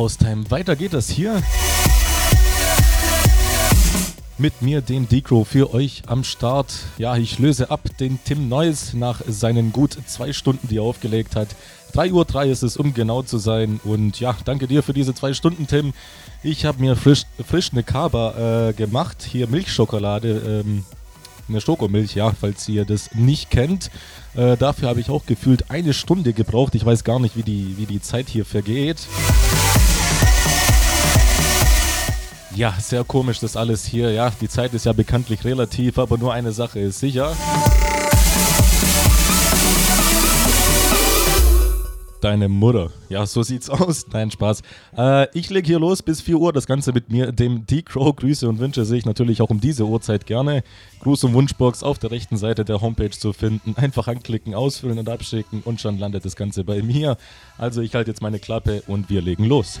Haustime. Weiter geht das hier. Mit mir, dem Decro, für euch am Start. Ja, ich löse ab den Tim Neuss nach seinen gut zwei Stunden, die er aufgelegt hat. 3.03 Uhr ist es, um genau zu sein. Und ja, danke dir für diese zwei Stunden, Tim. Ich habe mir frisch, frisch eine Kaba äh, gemacht. Hier Milchschokolade. Ähm, eine Schokomilch, ja, falls ihr das nicht kennt. Äh, dafür habe ich auch gefühlt eine Stunde gebraucht. Ich weiß gar nicht, wie die, wie die Zeit hier vergeht. Ja, sehr komisch das alles hier. Ja, die Zeit ist ja bekanntlich relativ, aber nur eine Sache ist sicher. Deine Mutter. Ja, so sieht's aus. Nein, Spaß. Äh, ich leg hier los bis 4 Uhr. Das Ganze mit mir, dem D-Crow. Grüße und Wünsche sehe ich natürlich auch um diese Uhrzeit gerne. Gruß- und Wunschbox auf der rechten Seite der Homepage zu finden. Einfach anklicken, ausfüllen und abschicken und schon landet das Ganze bei mir. Also ich halte jetzt meine Klappe und wir legen los.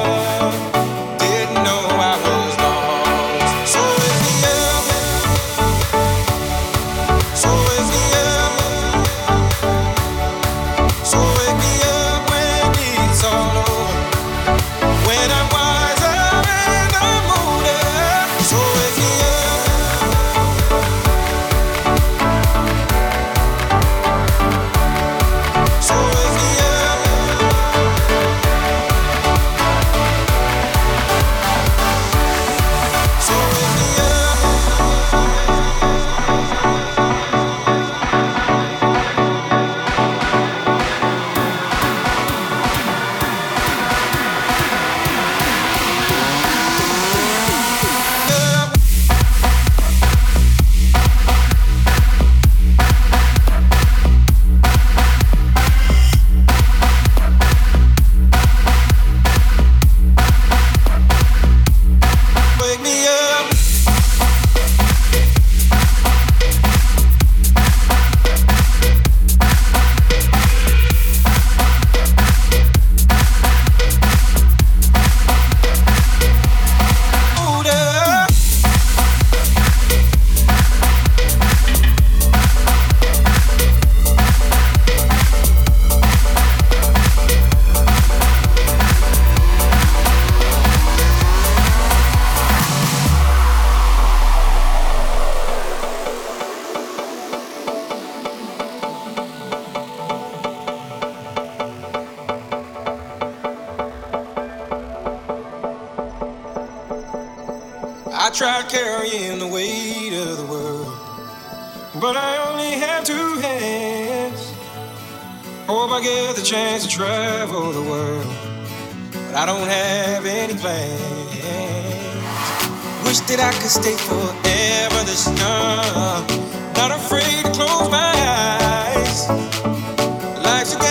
Could stay forever this young, not afraid to close my eyes. Life's a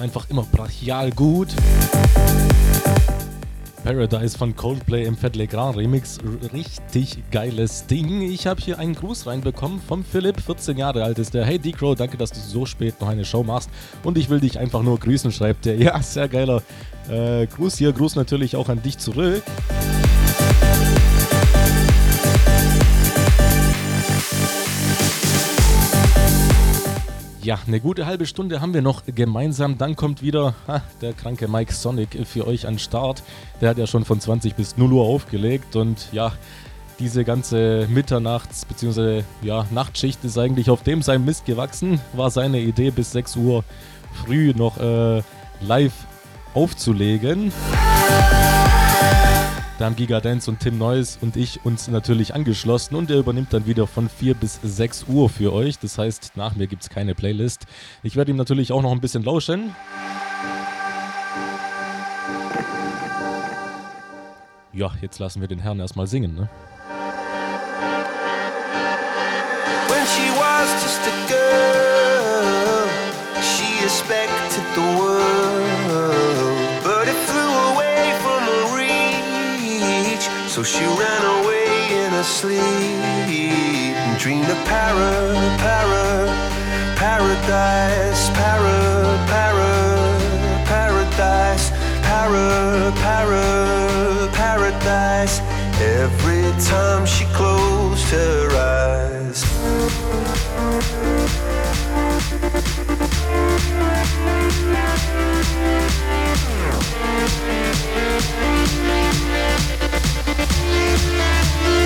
ist einfach immer brachial gut. Paradise von Coldplay im Fat Grand Remix. Richtig geiles Ding. Ich habe hier einen Gruß reinbekommen vom Philipp, 14 Jahre alt ist der. Hey D-Crow, danke, dass du so spät noch eine Show machst. Und ich will dich einfach nur grüßen, schreibt der. Ja, sehr geiler äh, Gruß hier. Gruß natürlich auch an dich zurück. Ja, eine gute halbe Stunde haben wir noch gemeinsam. Dann kommt wieder ha, der kranke Mike Sonic für euch an Start. Der hat ja schon von 20 bis 0 Uhr aufgelegt und ja, diese ganze Mitternachts- bzw. Ja, Nachtschicht ist eigentlich auf dem sein Mist gewachsen. War seine Idee bis 6 Uhr früh noch äh, live aufzulegen. Da haben Giga Dance und Tim Neuss und ich uns natürlich angeschlossen und er übernimmt dann wieder von 4 bis 6 Uhr für euch. Das heißt, nach mir gibt es keine Playlist. Ich werde ihm natürlich auch noch ein bisschen lauschen. Ja, jetzt lassen wir den Herrn erstmal singen, ne? When she was just a girl, she expected the world, So she ran away in her sleep and dreamed of para, para, paradise, para, para, paradise, para, para, paradise. Every time she closed her eyes.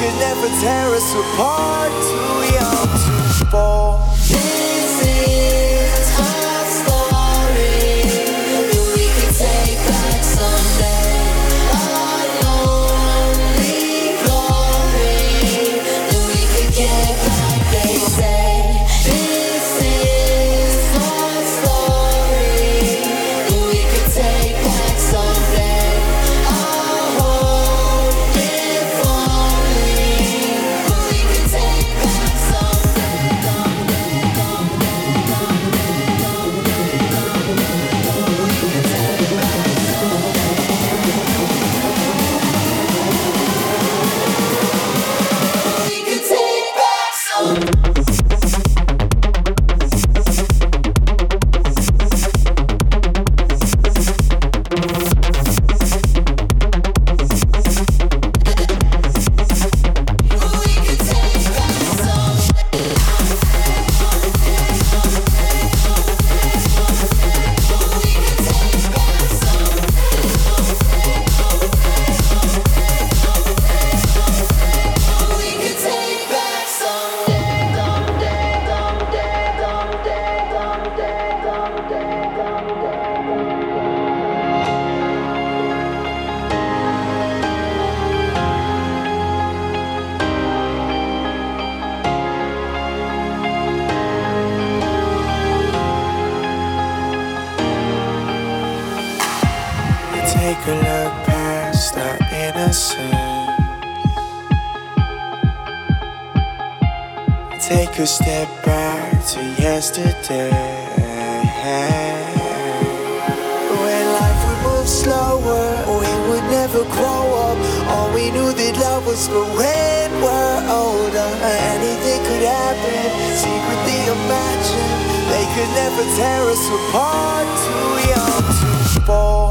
could never tear us apart, too young to fall. This is yesterday. When life would move slower, we would never grow up. All we knew that love was for when we're older. Anything could happen, secretly imagine. They could never tear us apart, too young to fall.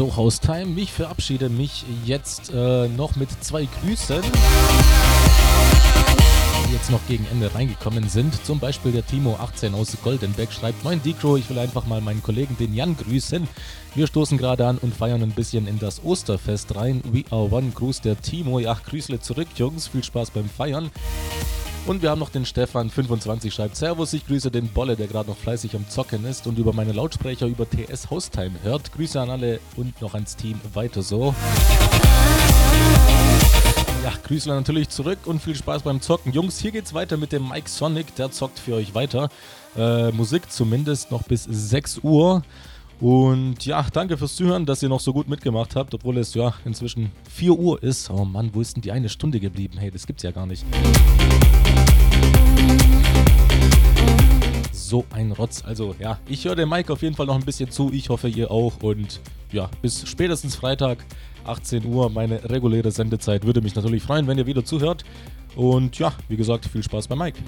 So, Haustime. Ich verabschiede mich jetzt äh, noch mit zwei Grüßen, die jetzt noch gegen Ende reingekommen sind. Zum Beispiel der Timo18 aus Goldenbeck schreibt: Moin Decro, ich will einfach mal meinen Kollegen, den Jan, grüßen. Wir stoßen gerade an und feiern ein bisschen in das Osterfest rein. We are one. Gruß der Timo. Ja, Grüßle zurück, Jungs. Viel Spaß beim Feiern. Und wir haben noch den Stefan25 schreibt Servus, ich grüße den Bolle, der gerade noch fleißig am Zocken ist und über meine Lautsprecher über TS Haustime hört. Grüße an alle und noch ans Team weiter so. Ja, Grüße natürlich zurück und viel Spaß beim Zocken. Jungs, hier geht's weiter mit dem Mike Sonic, der zockt für euch weiter. Äh, Musik zumindest noch bis 6 Uhr. Und ja, danke fürs Zuhören, dass ihr noch so gut mitgemacht habt, obwohl es ja inzwischen 4 Uhr ist. Oh Mann, wo ist denn die eine Stunde geblieben? Hey, das gibt's ja gar nicht. So ein Rotz. Also ja, ich höre dem Mike auf jeden Fall noch ein bisschen zu. Ich hoffe, ihr auch. Und ja, bis spätestens Freitag, 18 Uhr, meine reguläre Sendezeit. Würde mich natürlich freuen, wenn ihr wieder zuhört. Und ja, wie gesagt, viel Spaß bei Mike.